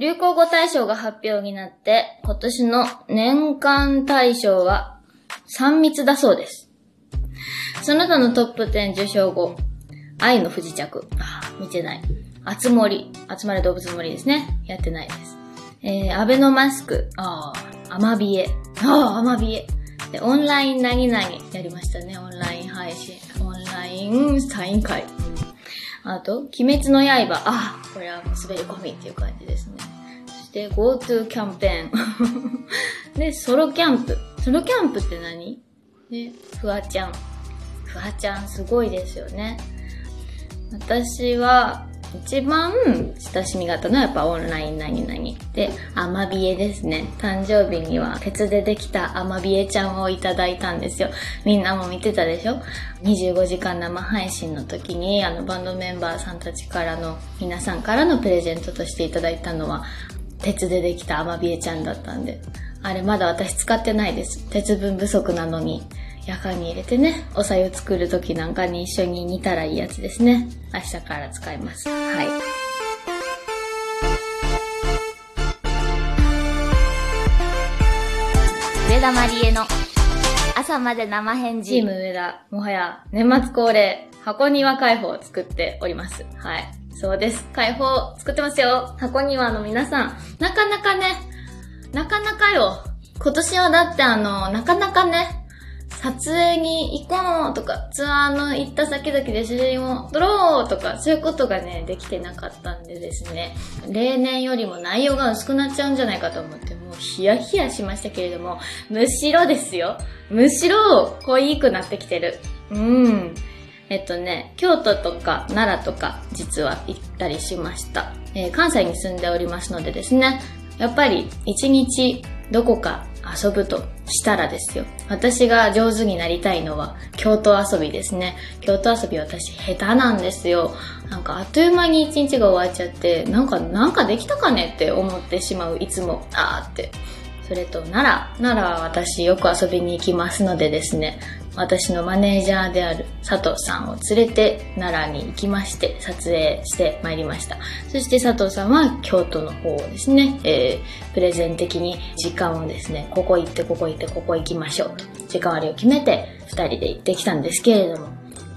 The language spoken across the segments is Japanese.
流行語大賞が発表になって、今年の年間大賞は3密だそうです。その他のトップ10受賞後、愛の不時着。あー見てない。あつ森。集まれ動物森ですね。やってないです。えー、アベノマスク。ああ、アマビエ。ああ、アマビエ。で、オンライン何々やりましたね。オンライン配信。オンラインサイン会。あと、鬼滅の刃。ああ、これはもう滑り込みっていう感じですね。して、GoTo キャンペーン。で、ソロキャンプ。ソロキャンプって何？で、フワちゃん。フワちゃんすごいですよね。私は、一番親しみがたのはやっぱオンライン何々で、アマビエですね。誕生日には鉄でできたアマビエちゃんをいただいたんですよ。みんなも見てたでしょ ?25 時間生配信の時にあのバンドメンバーさんたちからの、皆さんからのプレゼントとしていただいたのは、鉄でできたアマビエちゃんだったんで、あれまだ私使ってないです。鉄分不足なのに。夜間に入れてね、お茶湯作る時なんかに一緒に煮たらいいやつですね。明日から使います。はい。上田まりえの朝まで生返事。チーム上田、もはや年末恒例、箱庭開放を作っております。はい。そうです。開放作ってますよ。箱庭の皆さん。なかなかね、なかなかよ。今年はだってあの、なかなかね、撮影に行こうとか、ツアーの行った先々で写真を撮ろうとか、そういうことがね、できてなかったんでですね、例年よりも内容が薄くなっちゃうんじゃないかと思って、もうヒヤヒヤしましたけれども、むしろですよ。むしろ濃いくなってきてる。うん。えっとね、京都とか奈良とか実は行ったりしました。えー関西に住んでおりますのでですね、やっぱり一日どこか遊ぶとしたらですよ。私が上手になりたいのは京都遊びですね。京都遊び私下手なんですよ。なんかあっという間に一日が終わっちゃって、なんか、なんかできたかね？って思ってしまう、いつも。あーって。それと奈良。奈良は私よく遊びに行きますのでですね、私のマネージャーである佐藤さんを連れて奈良に行きまして撮影してまいりました。そして佐藤さんは京都の方をですね、えー、プレゼン的に時間をですね、ここ行ってここ行ってここ行きましょうと、時間割を決めて二人で行ってきたんですけれども、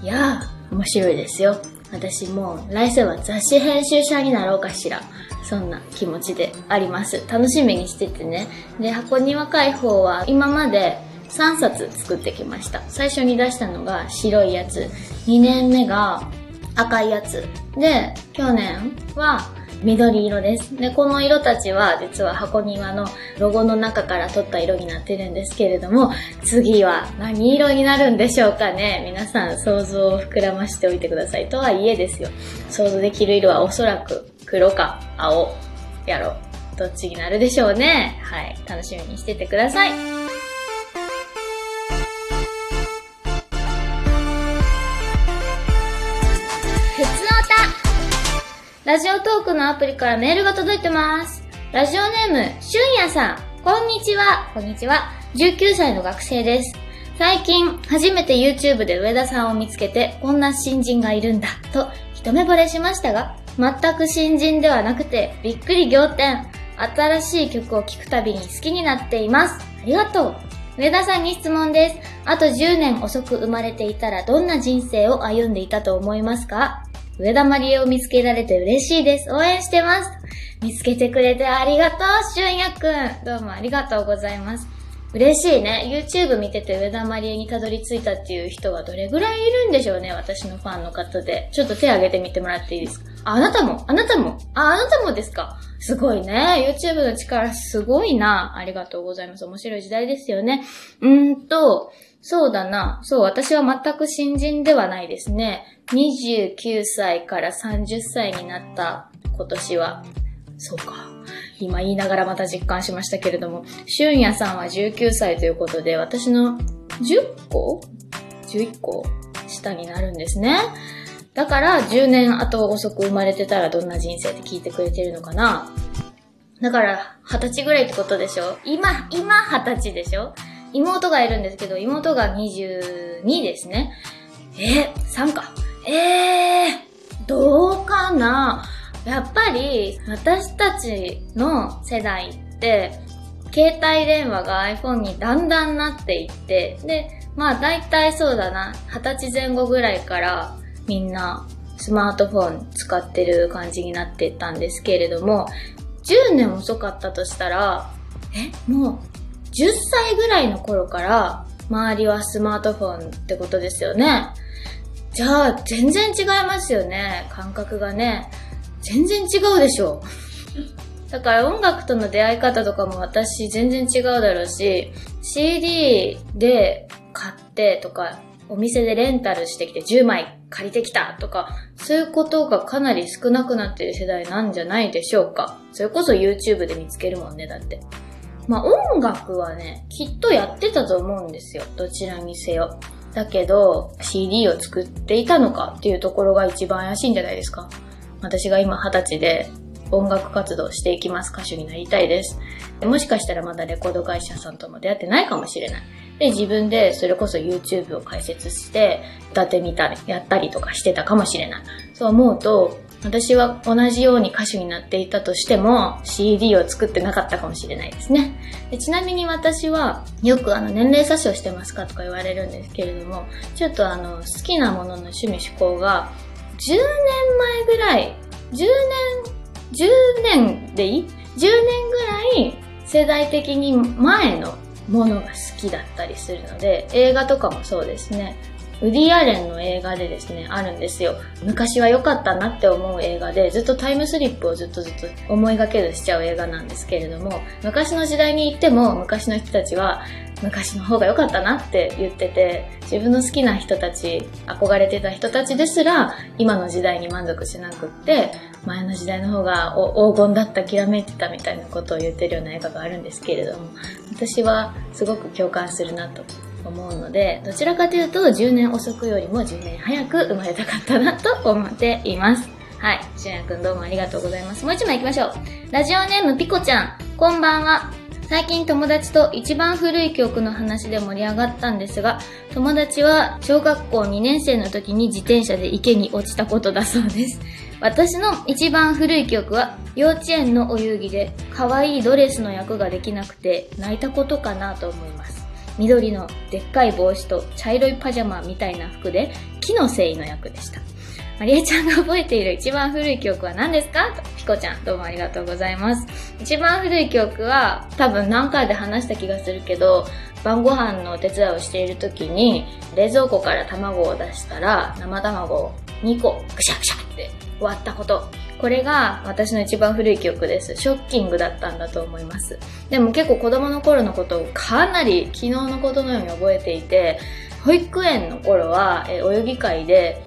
いやー、面白いですよ。私もう来世は雑誌編集者になろうかしら。そんな気持ちであります。楽しみにしててね。で、箱庭開放は今まで3冊作ってきました。最初に出したのが白いやつ。2年目が赤いやつ。で、去年は緑色です。で、この色たちは実は箱庭のロゴの中から取った色になってるんですけれども、次は何色になるんでしょうかね皆さん想像を膨らましておいてください。とはいえですよ。想像できる色はおそらく黒か青やろ。どっちになるでしょうね。はい。楽しみにしててください。ラジオトークのアプリからメールが届いてます。ラジオネーム、しゅんやさん。こんにちは。こんにちは。19歳の学生です。最近、初めて YouTube で上田さんを見つけて、こんな新人がいるんだ、と一目惚れしましたが、全く新人ではなくて、びっくり仰天。新しい曲を聴くたびに好きになっています。ありがとう。上田さんに質問です。あと10年遅く生まれていたらどんな人生を歩んでいたと思いますか？上田まりえを見つけられて嬉しいです。応援してます。見つけてくれてありがとう、しゅんやくん。どうもありがとうございます。嬉しいね。YouTube 見てて上田まりえにたどり着いたっていう人はどれぐらいいるんでしょうね。私のファンの方で。ちょっと手挙げてみてもらっていいですか？あ、あなたも？あなたも？あ、あなたもですか？すごいね。YouTube の力すごいな。ありがとうございます。面白い時代ですよね。うーんと、そうだな。そう、私は全く新人ではないですね。29歳から30歳になった今年は。そうか。今言いながらまた実感しましたけれども、俊也さんは19歳ということで、私の10個 ?11 個？下になるんですね。だから、10年後遅く生まれてたらどんな人生って聞いてくれてるのかなだから、20歳ぐらいってことでしょ？今、今20歳でしょ？妹がいるんですけど、妹が22ですね。えー、3か。えー、どうかな？やっぱり私たちの世代って、携帯電話が iPhone にだんだんなっていって、で、まあ大体そうだな、20歳前後ぐらいからみんなスマートフォン使ってる感じになってったんですけれども、10年遅かったとしたら、え、もう10歳ぐらいの頃から周りはスマートフォンってことですよね。じゃあ全然違いますよね、感覚がね。全然違うでしょ。だから音楽との出会い方とかも私全然違うだろうし、CD で買ってとか、お店でレンタルしてきて10枚借りてきたとか、そういうことがかなり少なくなってる世代なんじゃないでしょうか。それこそ YouTube で見つけるもんね、だって。まあ音楽はね、きっとやってたと思うんですよ。どちらにせよ。だけど、CD を作っていたのかっていうところが一番怪しいんじゃないですか。私が今二十歳で音楽活動していきます。歌手になりたいです。でもしかしたらまだレコード会社さんとも出会ってないかもしれない。で、自分でそれこそ YouTube を開設して、歌ってみたり、やったりとかしてたかもしれない。そう思うと、私は同じように歌手になっていたとしても CD を作ってなかったかもしれないですね。でちなみに私はよくあの年齢詐称してますかとか言われるんですけれども、ちょっとあの好きなものの趣味思考が10年前ぐらい、10年、10年でいい ?10 年ぐらい世代的に前のものが好きだったりするので、映画とかもそうですね。ウディ・アレンの映画でですね、あるんですよ。昔は良かったなって思う映画で、ずっとタイムスリップをずっとずっと思いがけずしちゃう映画なんですけれども、昔の時代に行っても、昔の人たちは、昔の方が良かったなって言ってて、自分の好きな人たち、憧れてた人たちですら、今の時代に満足しなくって、前の時代の方が黄金だった、きらめいてたみたいなことを言ってるような映画があるんですけれども、私はすごく共感するなと思うので、どちらかというと10年遅くよりも10年早く生まれたかったなと思っています。はい。しゅんやくんどうもありがとうございます。もう一枚行きましょう。ラジオネームピコちゃん。こんばんは。最近友達と一番古い曲の話で盛り上がったんですが、友達は小学校2年生の時に自転車で池に落ちたことだそうです。私の一番古い記憶は幼稚園のお遊戯で可愛いドレスの役ができなくて泣いたことかなと思います。緑のでっかい帽子と茶色いパジャマみたいな服で木の繊維の役でした。マリエちゃんが覚えている一番古い記憶は何ですか？ピコちゃん、どうもありがとうございます。一番古い記憶は多分何回で話した気がするけど、晩ご飯のお手伝いをしている時に冷蔵庫から卵を出したら生卵を2個ぐしゃぐしゃって割ったこと。これが私の一番古い記憶です。ショッキングだったんだと思います。でも結構子供の頃のことをかなり昨日のことのように覚えていて、保育園の頃は、え泳ぎ会で、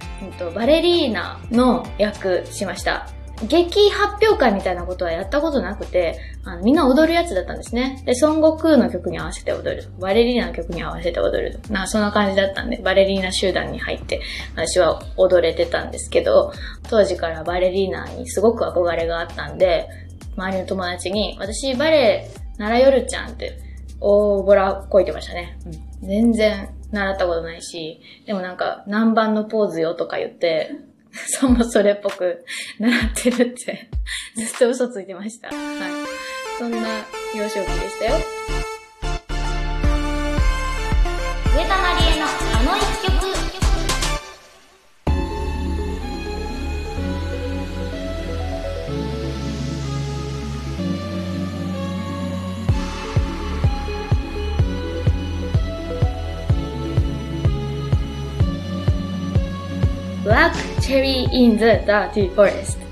バレリーナの役しました。劇発表会みたいなことはやったことなくて、あのみんな踊るやつだったんですね。で、孫悟空の曲に合わせて踊る。バレリーナの曲に合わせて踊る。な、そんな感じだったんで、バレリーナ集団に入って、私は踊れてたんですけど、当時からバレリーナにすごく憧れがあったんで、周りの友達に、私バレエ習よるちゃんって、大ボラこいてましたね。うん、全然習ったことないし、でもなんか何番のポーズよとか言って、そもそれっぽく 習ってるって、ずっと嘘ついてました。はい。そんな幼少期でしたよ。Black Cherry in the Dirty Forest。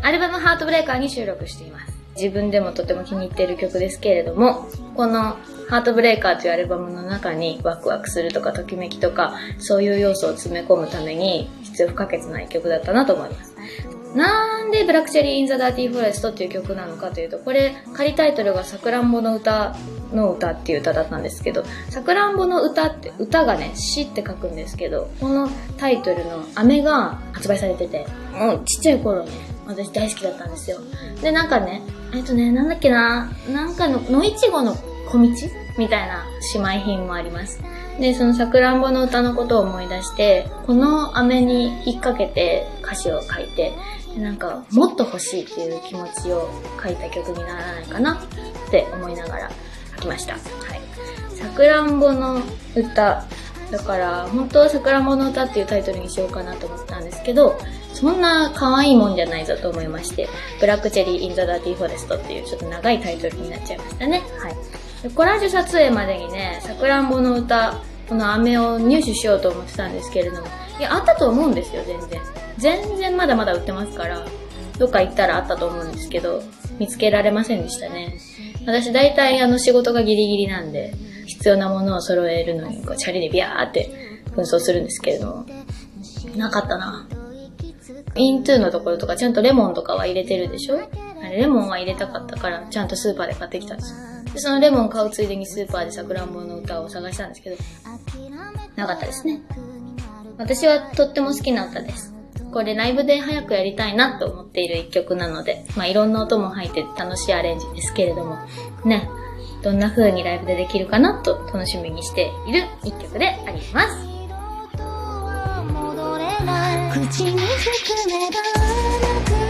アルバムハートブレーカーに収録しています。自分でもとても気に入っている曲ですけれども、このハートブレーカーというアルバムの中にワクワクするとかときめきとか、そういう要素を詰め込むために必要不可欠な一曲だったなと思います。なんで Black Cherry in the Dirty Forest っていう曲なのかというと、これ仮タイトルがさくらんぼの詩の詩っていう歌だったんですけど、さくらんぼの詩って、うたがね、詩って書くんですけど、このタイトルの飴が発売されてて、もうちっちゃい頃ね、私大好きだったんですよ。で、なんかね、えっとね、なんだっけな、なんかの、野いちごの小道みたいな姉妹品もあります。で、そのさくらんぼの歌のことを思い出して、この飴に引っ掛けて歌詞を書いて、なんか、もっと欲しいっていう気持ちを書いた曲にならないかなって思いながら書きました。はい。さくらんぼの詩。だから、本当はさくらんぼの詩っていうタイトルにしようかなと思ったんですけど、そんな可愛いもんじゃないぞと思いまして、 Black Cherry in the Dirty Forest っていうちょっと長いタイトルになっちゃいましたね。はい。コラージュ撮影までにね、さくらんぼの詩、この飴を入手しようと思ってたんですけれども、いや、あったと思うんですよ、全然。全然まだまだ売ってますから、どっか行ったらあったと思うんですけど、見つけられませんでしたね。私大体あの仕事がギリギリなんで、必要なものを揃えるのに、こう、チャリでビャーって紛争するんですけれども、なかったな。イントゥーのところとかちゃんとレモンとかは入れてるでしょ？あれレモンは入れたかったからちゃんとスーパーで買ってきたんですよ。で、そのレモン買うついでにスーパーでさくらんぼの歌を探したんですけど、なかったですね。私はとっても好きな歌です。これライブで早くやりたいなと思っている一曲なので、まあいろんな音も入って楽しいアレンジですけれども、ね、どんな風にライブでできるかなと楽しみにしている一曲であります。口に含めばなく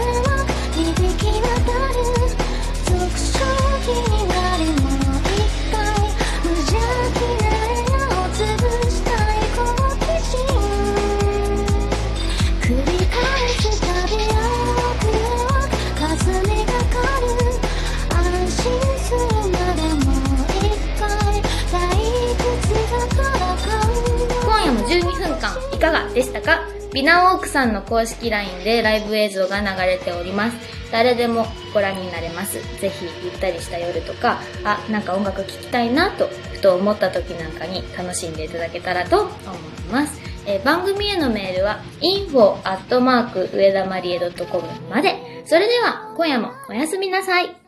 いかがでしたかビナオークさんの公式 LINE でライブ映像が流れております。誰でもご覧になれます。ぜひゆったりした夜とか、あ、なんか音楽聴きたいなと、ふと思った時なんかに楽しんでいただけたらと思います。えー番組へのメールは info@ 上田まりえ .com まで。それでは今夜もおやすみなさい。